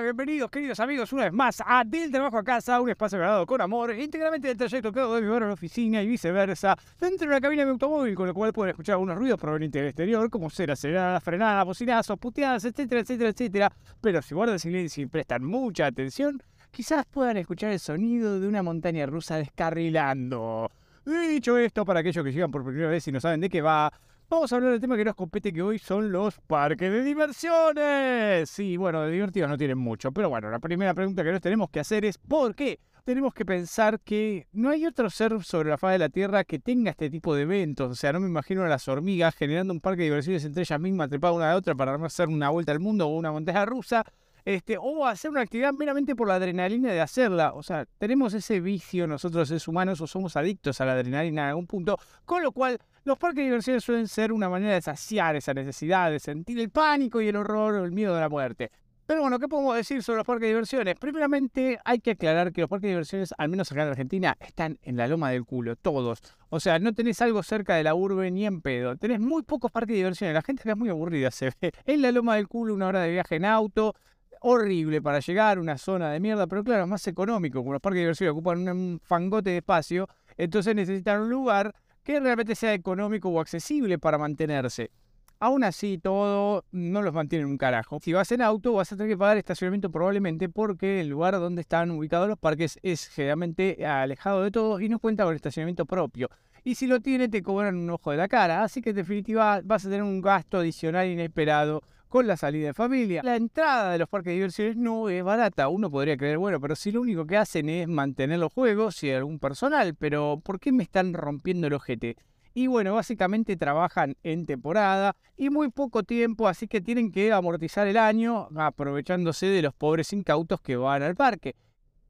Bienvenidos queridos amigos una vez más a Del Trabajo a Casa, un espacio grabado con amor, íntegramente del trayecto que hago de mi barrio a la oficina y viceversa, dentro de la cabina de mi automóvil, con lo cual pueden escuchar algunos ruidos provenientes del exterior, como ser aceleradas, frenadas, bocinazos, puteadas, etcétera, etcétera, etcétera. Pero si guardan silencio y prestan mucha atención, quizás puedan escuchar el sonido de una montaña rusa descarrilando. Dicho esto, para aquellos que llegan por primera vez y no saben de qué va, Vamos a hablar del tema que nos compete que hoy son los parques de diversiones. Sí, bueno, de divertidos no tienen mucho, pero bueno, la primera pregunta que nos tenemos que hacer es ¿por qué? Tenemos que pensar que no hay otro ser sobre la faz de la Tierra que tenga este tipo de eventos. O sea, no me imagino a las hormigas generando un parque de diversiones entre ellas mismas, trepadas una a otra para hacer una vuelta al mundo o una montaña rusa este, o hacer una actividad meramente por la adrenalina de hacerla. O sea, tenemos ese vicio nosotros seres humanos o somos adictos a la adrenalina en algún punto, con lo cual los parques de diversiones suelen ser una manera de saciar esa necesidad, de sentir el pánico y el horror o el miedo de la muerte. Pero bueno, ¿qué podemos decir sobre los parques de diversiones? Primeramente, hay que aclarar que los parques de diversiones, al menos acá en Argentina, están en la loma del culo, todos. O sea, no tenés algo cerca de la urbe ni en pedo. Tenés muy pocos parques de diversiones. La gente acá es muy aburrida, se ve. En la loma del culo, una hora de viaje en auto horrible para llegar, una zona de mierda, pero claro, es más económico, como los parques de diversiones ocupan un fangote de espacio, entonces necesitan un lugar que realmente sea económico o accesible para mantenerse. Aún así, todo no los mantiene un carajo. Si vas en auto, vas a tener que pagar estacionamiento probablemente porque el lugar donde están ubicados los parques es generalmente alejado de todo y no cuenta con estacionamiento propio. Y si lo tiene, te cobran un ojo de la cara. Así que en definitiva vas a tener un gasto adicional inesperado con la salida de familia. La entrada de los parques de diversiones no es barata. Uno podría creer, bueno, pero si lo único que hacen es mantener los juegos y algún personal, pero ¿por qué me están rompiendo el ojete? Y bueno, básicamente trabajan en temporada y muy poco tiempo, así que tienen que amortizar el año aprovechándose de los pobres incautos que van al parque.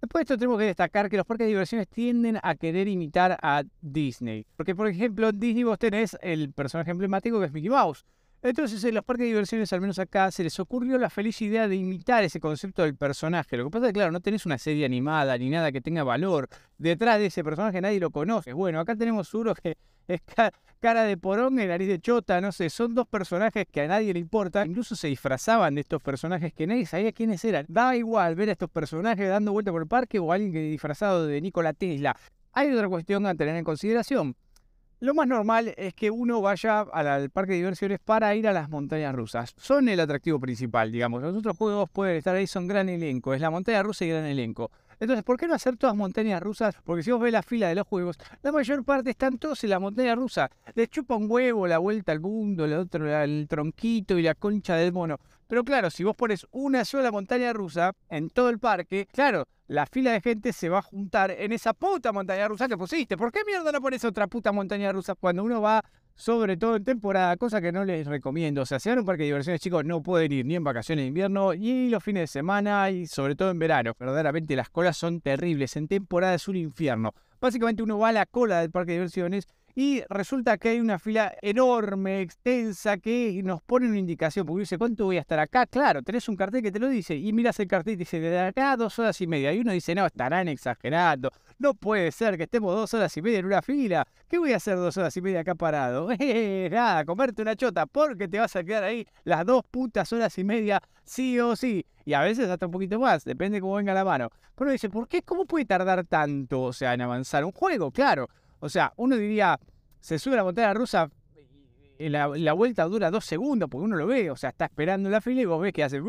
Después de esto tenemos que destacar que los parques de diversiones tienden a querer imitar a Disney. Porque por ejemplo en Disney vos tenés el personaje emblemático que es Mickey Mouse. Entonces en los parques de diversiones, al menos acá, se les ocurrió la feliz idea de imitar ese concepto del personaje. Lo que pasa es que, claro, no tenés una serie animada ni nada que tenga valor. Detrás de ese personaje nadie lo conoce. Bueno, acá tenemos uno que es cara de porón y nariz de chota, no sé. Son dos personajes que a nadie le importa. Incluso se disfrazaban de estos personajes que nadie sabía quiénes eran. Da igual ver a estos personajes dando vuelta por el parque o alguien que disfrazado de Nikola Tesla. Hay otra cuestión a tener en consideración. Lo más normal es que uno vaya al parque de diversiones para ir a las montañas rusas. Son el atractivo principal, digamos. Los otros juegos pueden estar ahí, son gran elenco. Es la montaña rusa y gran elenco. Entonces, ¿por qué no hacer todas montañas rusas? Porque si vos ves la fila de los juegos, la mayor parte están todos en la montaña rusa. Les chupa un huevo la vuelta al mundo, el otro el tronquito y la concha del mono. Pero claro, si vos pones una sola montaña rusa en todo el parque, claro, la fila de gente se va a juntar en esa puta montaña rusa que pusiste. ¿Por qué mierda no pones otra puta montaña rusa cuando uno va, sobre todo en temporada? Cosa que no les recomiendo. O sea, si van a un parque de diversiones, chicos, no pueden ir ni en vacaciones de invierno, ni los fines de semana, y sobre todo en verano. Verdaderamente las colas son terribles. En temporada es un infierno. Básicamente uno va a la cola del parque de diversiones y resulta que hay una fila enorme, extensa, que nos pone una indicación, porque dice, ¿cuánto voy a estar acá? Claro, tenés un cartel que te lo dice, y miras el cartel y dice, de acá dos horas y media, y uno dice, no, estarán exagerando, no puede ser que estemos dos horas y media en una fila, ¿qué voy a hacer dos horas y media acá parado? Eh, nada, comerte una chota, porque te vas a quedar ahí las dos putas horas y media, sí o sí, y a veces hasta un poquito más, depende cómo venga la mano. Pero uno dice, ¿por qué? ¿Cómo puede tardar tanto, o sea, en avanzar un juego? Claro, o sea, uno diría, se sube a la montaña rusa y la, vuelta dura dos segundos porque uno lo ve, o sea, está esperando la fila y vos ves que hace,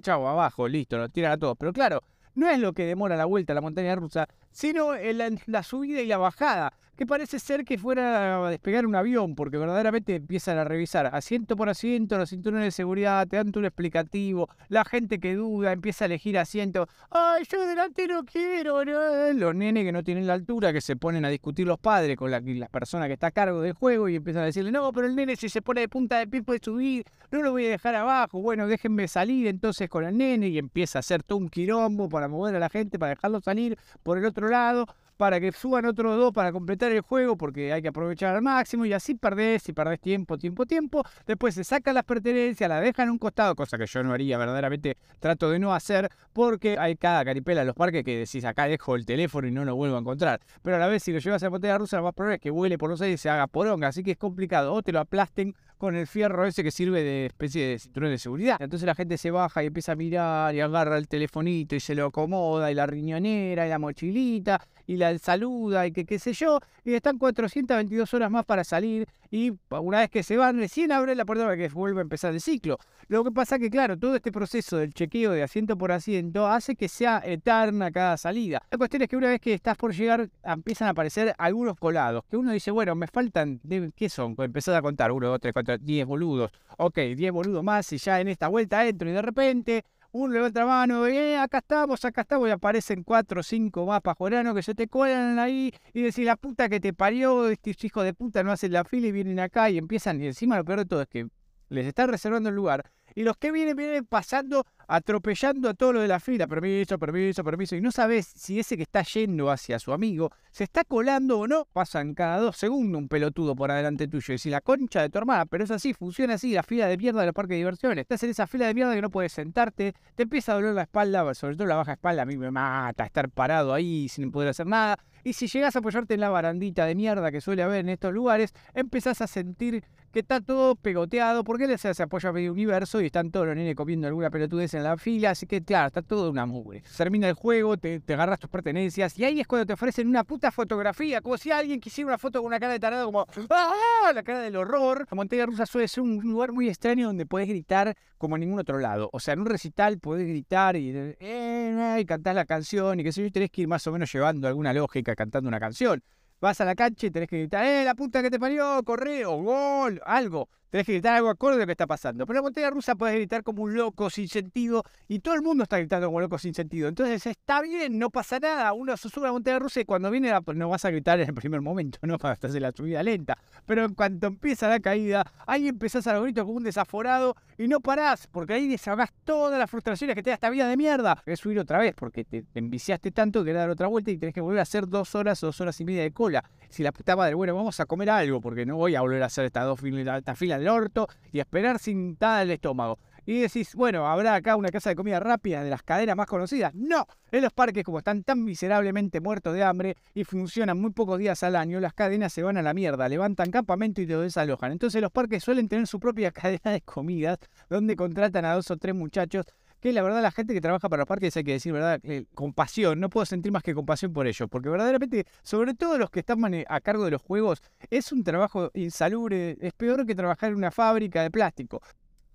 chau, abajo, listo, lo tiran a todos. Pero claro, no es lo que demora la vuelta a la montaña rusa, sino la subida y la bajada que parece ser que fuera a despegar un avión, porque verdaderamente empiezan a revisar asiento por asiento, los cinturones de seguridad, te dan un explicativo, la gente que duda empieza a elegir asiento, ay, yo delante no quiero, los nenes que no tienen la altura, que se ponen a discutir los padres con la, la persona que está a cargo del juego y empiezan a decirle, no, pero el nene si se pone de punta de pie puede subir, no lo voy a dejar abajo, bueno, déjenme salir entonces con el nene y empieza a hacer todo un quilombo para mover a la gente, para dejarlo salir por el otro lado para que suban otros dos para completar el juego porque hay que aprovechar al máximo y así perdés y perdés tiempo, tiempo, tiempo. Después se sacan las pertenencias, las dejan en un costado, cosa que yo no haría, verdaderamente trato de no hacer porque hay cada caripela en los parques que decís acá dejo el teléfono y no lo vuelvo a encontrar. Pero a la vez si lo llevas a la botella rusa, lo más probable es que vuele por los aires y se haga poronga, así que es complicado. O te lo aplasten con el fierro ese que sirve de especie de cinturón de seguridad. Entonces la gente se baja y empieza a mirar y agarra el telefonito y se lo acomoda y la riñonera y la mochilita y la saluda y que qué sé yo. Y están 422 horas más para salir y una vez que se van recién abre la puerta para que vuelva a empezar el ciclo. Lo que pasa que claro, todo este proceso del chequeo de asiento por asiento hace que sea eterna cada salida. La cuestión es que una vez que estás por llegar empiezan a aparecer algunos colados, que uno dice, bueno, me faltan, ¿qué son? Empezás a contar, 1, 2, 3, 4, 10 boludos. Ok, 10 boludos más y ya en esta vuelta entro y de repente uno levanta la mano, eh, acá estamos, acá estamos, y aparecen cuatro o cinco mapas joranos que se te colan ahí y decís, la puta que te parió, estos hijos de puta no hacen la fila y vienen acá y empiezan, y encima lo peor de todo es que les están reservando el lugar. Y los que vienen, vienen pasando, atropellando a todo lo de la fila. Permiso, permiso, permiso. Y no sabes si ese que está yendo hacia su amigo se está colando o no. Pasan cada dos segundos un pelotudo por adelante tuyo. Y si la concha de tu hermana, pero es así, funciona así, la fila de mierda de los parques de diversiones. Estás en esa fila de mierda que no puedes sentarte, te empieza a doler la espalda, sobre todo la baja espalda, a mí me mata estar parado ahí sin poder hacer nada. Y si llegas a apoyarte en la barandita de mierda que suele haber en estos lugares, empezás a sentir que está todo pegoteado, porque él se apoya a medio universo y están todos los nenes comiendo alguna pelotudez en la fila, así que claro, está todo una mugre. Termina el juego, te, agarras tus pertenencias y ahí es cuando te ofrecen una puta fotografía, como si alguien quisiera una foto con una cara de tarado como ¡Ah! la cara del horror. La montaña rusa suele ser un lugar muy extraño donde puedes gritar como en ningún otro lado. O sea, en un recital podés gritar y, eh, la canción y que si yo tenés que ir más o menos llevando alguna lógica cantando una canción vas a la cancha y tenés que gritar, ¡eh, la puta que te parió! ¡Correo! ¡Gol! Algo. Tenés que gritar algo acorde a lo que está pasando. Pero en la montaña rusa puedes gritar como un loco sin sentido y todo el mundo está gritando como un loco sin sentido. Entonces está bien, no pasa nada. Uno sube a la montaña rusa y cuando viene no vas a gritar en el primer momento, ¿no? Para hacerse la subida lenta. Pero en cuanto empieza la caída, ahí empezás a gritar como un desaforado y no parás, porque ahí desahogás todas las frustraciones que te da esta vida de mierda. Querés subir otra vez porque te, enviciaste tanto que dar otra vuelta y tenés que volver a hacer dos horas o dos horas y media de cola. Si la puta madre, bueno, vamos a comer algo porque no voy a volver a hacer estas dos filas, del orto y esperar sin tal el estómago. Y decís, bueno, ¿habrá acá una casa de comida rápida de las cadenas más conocidas? No, en los parques como están tan miserablemente muertos de hambre y funcionan muy pocos días al año, las cadenas se van a la mierda, levantan campamento y te desalojan. Entonces los parques suelen tener su propia cadena de comidas donde contratan a dos o tres muchachos que la verdad la gente que trabaja para los parques hay que decir, ¿verdad? Eh, compasión, no puedo sentir más que compasión por ellos, porque verdaderamente, sobre todo los que están a cargo de los juegos, es un trabajo insalubre, es peor que trabajar en una fábrica de plástico.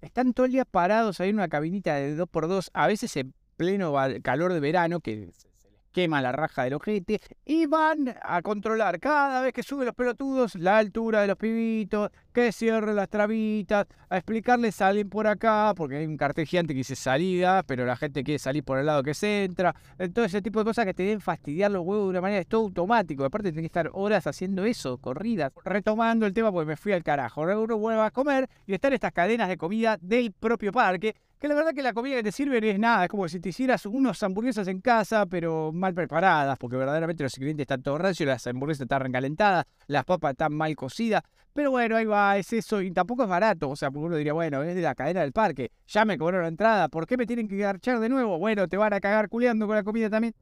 Están todo el día parados ahí en una cabinita de 2x2, a veces en pleno calor de verano, que quema la raja del ojete y van a controlar cada vez que suben los pelotudos la altura de los pibitos, que cierren las trabitas, a explicarles salen por acá, porque hay un cartel gigante que dice salida, pero la gente quiere salir por el lado que se entra. Todo ese tipo de cosas que te deben fastidiar los huevos de una manera, es todo automático. Aparte, tenés que estar horas haciendo eso, corridas. Retomando el tema, porque me fui al carajo. Uno vuelve a comer y están estas cadenas de comida del propio parque que la verdad que la comida que te sirven es nada, es como si te hicieras unos hamburguesas en casa, pero mal preparadas, porque verdaderamente los ingredientes están todos rancios, las hamburguesas están recalentadas, las papas están mal cocidas, pero bueno, ahí va, es eso, y tampoco es barato, o sea, porque uno diría, bueno, es de la cadena del parque, ya me cobraron la entrada, ¿por qué me tienen que garchar de nuevo? Bueno, te van a cagar culeando con la comida también.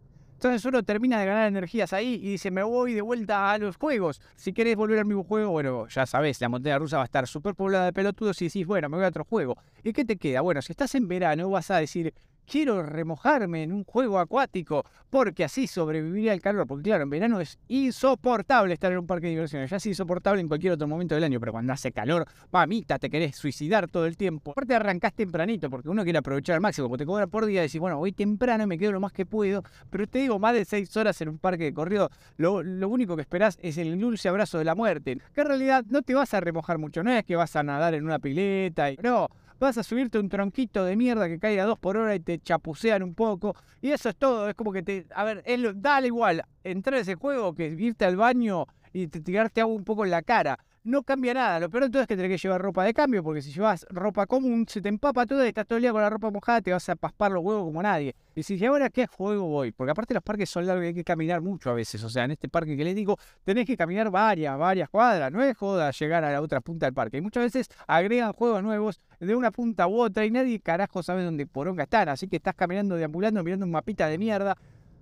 Entonces uno termina de ganar energías ahí y dice, me voy de vuelta a los juegos. Si querés volver al mismo juego, bueno, ya sabés, la montaña rusa va a estar súper poblada de pelotudos y decís, bueno, me voy a otro juego. ¿Y qué te queda? Bueno, si estás en verano vas a decir, quiero remojarme en un juego acuático porque así sobreviviría el calor. Porque claro, en verano es insoportable estar en un parque de diversiones. Ya es insoportable en cualquier otro momento del año, pero cuando hace calor, mamita, te querés suicidar todo el tiempo. Aparte arrancás tempranito porque uno quiere aprovechar al máximo. Porque te cobra por día y decís, bueno, voy temprano y me quedo lo más que puedo. Pero te digo, más de seis horas en un parque de corrido, lo, lo único que esperás es el dulce abrazo de la muerte. Que en realidad no te vas a remojar mucho. No es que vas a nadar en una pileta y... No, vas a subirte un tronquito de mierda que caiga dos por hora y te chapucean un poco. Y eso es todo, es como que te. A ver, es dale igual entrar a ese juego que irte al baño y te tirarte agua un poco en la cara no cambia nada. Lo peor de todo es que tenés que llevar ropa de cambio, porque si llevas ropa común, se te empapa todo y estás todo el día con la ropa mojada, te vas a paspar los huevos como nadie. Y si ahora qué juego voy? Porque aparte los parques son largos y hay que caminar mucho a veces. O sea, en este parque que les digo, tenés que caminar varias, varias cuadras. No es joda llegar a la otra punta del parque. Y muchas veces agregan juegos nuevos de una punta u otra y nadie carajo sabe dónde poronga están. Así que estás caminando, deambulando, mirando un mapita de mierda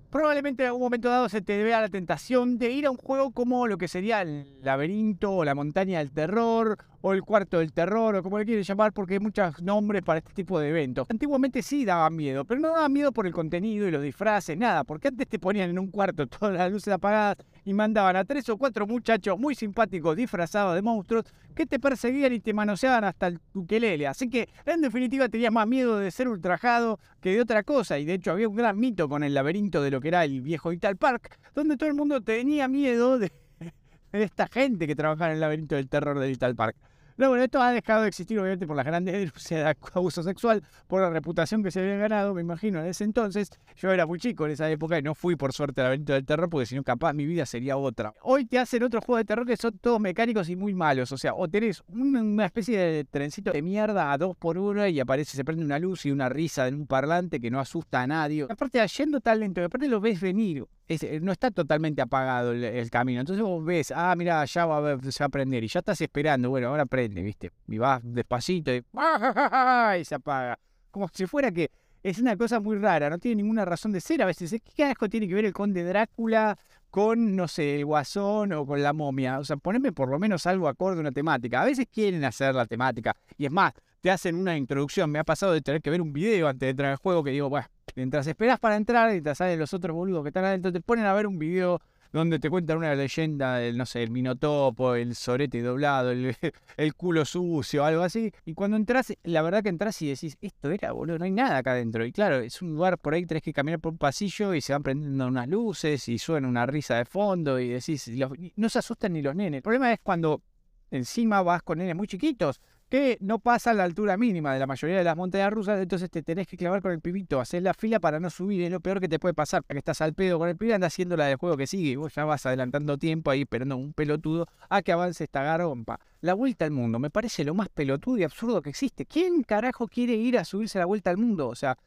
probablemente en algún momento dado se te vea la tentación de ir a un juego como lo que sería el laberinto o la montaña del terror o el cuarto del terror o como le quieres llamar porque hay muchos nombres para este tipo de eventos. Antiguamente sí daban miedo, pero no daban miedo por el contenido y los disfraces, nada, porque antes te ponían en un cuarto todas las luces apagadas y mandaban a tres o cuatro muchachos muy simpáticos disfrazados de monstruos que te perseguían y te manoseaban hasta el tuquelele. Así que en definitiva tenías más miedo de ser ultrajado que de otra cosa y de hecho había un gran mito con el laberinto de lo que era el viejo Ital Park, donde todo el mundo tenía miedo de, de esta gente que trabajaba en el laberinto del terror de Ital Park. No, bueno, esto ha dejado de existir obviamente por las grandes denuncias de abuso sexual, por la reputación que se había ganado, me imagino, en ese entonces. Yo era muy chico en esa época y no fui por suerte al laberinto del terror porque si no capaz mi vida sería otra. Hoy te hacen otros juegos de terror que son todos mecánicos y muy malos. O sea, o tenés una especie de trencito de mierda a dos por uno y aparece, se prende una luz y una risa en un parlante que no asusta a nadie. Aparte, yendo tan lento, aparte lo ves venir. Eh, no está totalmente apagado el, camino. Entonces vos ves, ah, mira, ya va a, se va a prender y ya estás esperando. Bueno, ahora prende, ¿viste? Y vas despacito y, y se apaga. Como si fuera que es una cosa muy rara, no tiene ninguna razón de ser. A veces, ¿qué carajo tiene que ver el conde Drácula con, no sé, el guasón o con la momia? O sea, poneme por lo menos algo acorde a una temática. A veces quieren hacer la temática. Y es más, te hacen una introducción. Me ha pasado de tener que ver un video antes de entrar al juego que digo, bueno, Mientras esperas para entrar te salen los otros boludos que están adentro, te ponen a ver un video donde te cuentan una leyenda del, no sé, el minotopo, el sorete doblado, el, el, culo sucio, algo así. Y cuando entras, la verdad que entras y decís, esto era, boludo, no hay nada acá adentro. Y claro, es un lugar por ahí, tenés que caminar por un pasillo y se van prendiendo unas luces y suena una risa de fondo y decís, no se asustan ni los nenes. El problema es cuando encima vas con nenes muy chiquitos que no pasa a la altura mínima de la mayoría de las montañas rusas, entonces te tenés que clavar con el pibito, hacer la fila para no subir, es lo peor que te puede pasar, porque estás al pedo con el pibe, anda haciendo la del juego que sigue, y vos ya vas adelantando tiempo ahí esperando un pelotudo a que avance esta garompa. La vuelta al mundo me parece lo más pelotudo y absurdo que existe. ¿Quién carajo quiere ir a subirse la vuelta al mundo? O sea,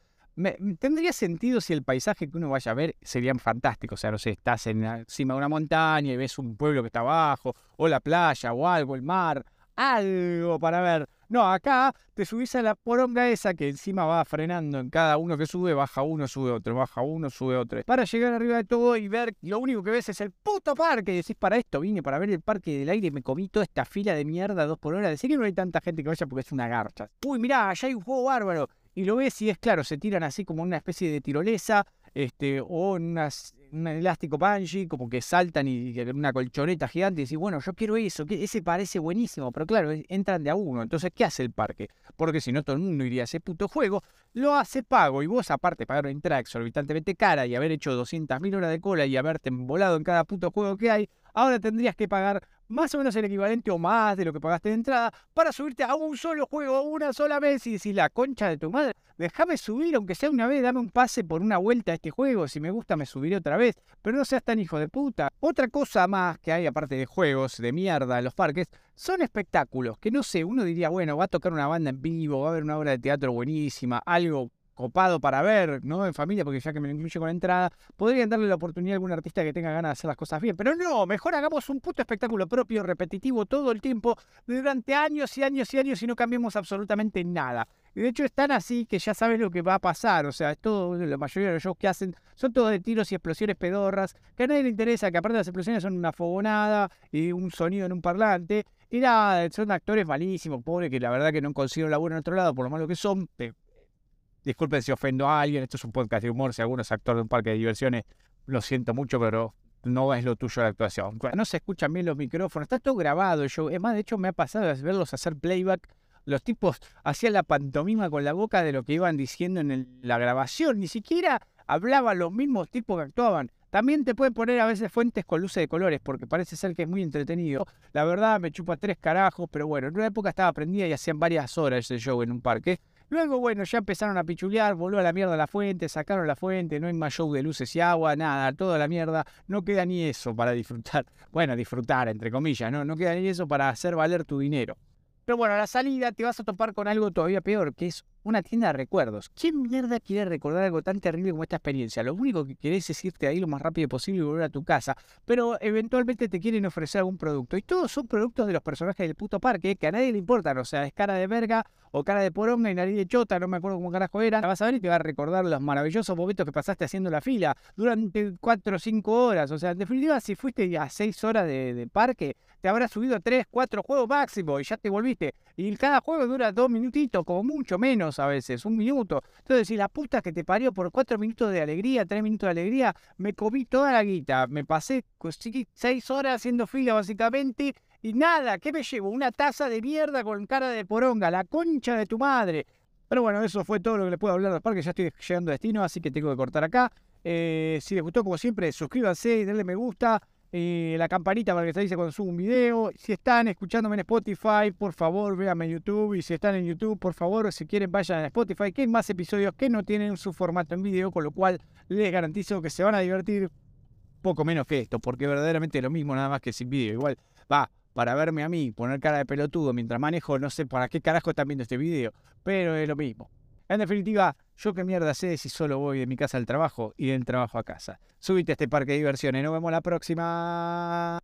tendría sentido si el paisaje que uno vaya a ver sería fantástico. O sea, no sé, estás encima de una montaña y ves un pueblo que está abajo, o la playa, o algo, el mar, algo para ver. No, acá te subís a la poronga esa que encima va frenando en cada uno que sube, baja uno, sube otro, baja uno, sube otro. Para llegar arriba de todo y ver, lo único que ves es el puto parque. Y decís, para esto vine, para ver el parque del aire, me comí toda esta fila de mierda dos por hora. Decir que no hay tanta gente que vaya porque es una garcha. Uy, mirá, allá hay un juego bárbaro. Y lo ves y es claro, se tiran así como una especie de tirolesa, este, o unas un elástico bungee, como que saltan y una colchoneta gigante y decís, bueno, yo quiero eso, ese parece buenísimo, pero claro, entran de a uno. Entonces, ¿qué hace el parque? Porque si no, todo el mundo iría a ese puto juego, lo hace pago y vos, aparte, pagar una entrada exorbitantemente cara y haber hecho 200.000 horas de cola y haberte volado en cada puto juego que hay, ahora tendrías que pagar más o menos el equivalente o más de lo que pagaste de entrada para subirte a un solo juego una sola vez y decir la concha de tu madre, déjame subir aunque sea una vez, dame un pase por una vuelta a este juego, si me gusta me subiré otra vez, pero no seas tan hijo de puta. Otra cosa más que hay aparte de juegos de mierda en los parques son espectáculos, que no sé, uno diría, bueno, va a tocar una banda en vivo, va a haber una obra de teatro buenísima, algo copado para ver, ¿no? En familia, porque ya que me lo incluye con la entrada, podrían darle la oportunidad a algún artista que tenga ganas de hacer las cosas bien. Pero no, mejor hagamos un puto espectáculo propio, repetitivo todo el tiempo, durante años y años y años y no cambiemos absolutamente nada. Y de hecho es tan así que ya sabes lo que va a pasar. O sea, es todo, la mayoría de los shows que hacen son todos de tiros y explosiones pedorras, que a nadie le interesa, que aparte las explosiones son una fogonada y un sonido en un parlante. Y nada, son actores malísimos, pobres, que la verdad que no consiguen laburo en otro lado por lo malo que son. Disculpen si ofendo a alguien, esto es un podcast de humor, si alguno es actor de un parque de diversiones, lo siento mucho, pero no es lo tuyo la actuación. No se escuchan bien los micrófonos, está todo grabado. Yo, es más, de hecho me ha pasado verlos hacer playback. Los tipos hacían la pantomima con la boca de lo que iban diciendo en la grabación. Ni siquiera hablaban los mismos tipos que actuaban. También te pueden poner a veces fuentes con luces de colores, porque parece ser que es muy entretenido. La verdad me chupa tres carajos, pero bueno, en una época estaba prendida y hacían varias horas ese show en un parque. Luego, bueno, ya empezaron a pichulear, volvió a la mierda la fuente, sacaron la fuente, no hay más show de luces y agua, nada, toda la mierda. No queda ni eso para disfrutar. Bueno, disfrutar, entre comillas, ¿no? No queda ni eso para hacer valer tu dinero. Pero bueno, a la salida te vas a topar con algo todavía peor, que es una tienda de recuerdos. ¿Quién mierda quiere recordar algo tan terrible como esta experiencia? Lo único que querés es irte ahí lo más rápido posible y volver a tu casa, pero eventualmente te quieren ofrecer algún producto. Y todos son productos de los personajes del puto parque que a nadie le importan, o sea, es cara de verga o cara de poronga y nariz de chota, no me acuerdo cómo carajo era. La vas a ver y te va a recordar los maravillosos momentos que pasaste haciendo la fila durante 4 o 5 horas. O sea, en definitiva, si fuiste a 6 horas de, de parque, te habrás subido 3, 4 juegos máximo y ya te volviste. Y cada juego dura 2 minutitos, como mucho menos a veces, un minuto. Entonces, si la puta que te parió por 4 minutos de alegría, 3 minutos de alegría, me comí toda la guita. Me pasé 6 horas haciendo fila básicamente y nada, ¿qué me llevo? Una taza de mierda con cara de poronga, la concha de tu madre. Pero bueno, eso fue todo lo que les puedo hablar del parque. Ya estoy llegando a destino, así que tengo que cortar acá. Eh, si les gustó, como siempre, suscríbanse, denle me gusta, eh, la campanita para que se avise cuando subo un video. Si están escuchándome en Spotify, por favor, véanme en YouTube. Y si están en YouTube, por favor, si quieren, vayan a Spotify, que hay más episodios que no tienen su formato en video, con lo cual les garantizo que se van a divertir poco menos que esto, porque verdaderamente es lo mismo, nada más que sin video. Igual, va, para verme a mí, poner cara de pelotudo mientras manejo, no sé para qué carajo están viendo este video, pero es lo mismo. En definitiva, yo qué mierda sé si solo voy de mi casa al trabajo y del trabajo a casa. Subite a este parque de diversiones, nos vemos la próxima.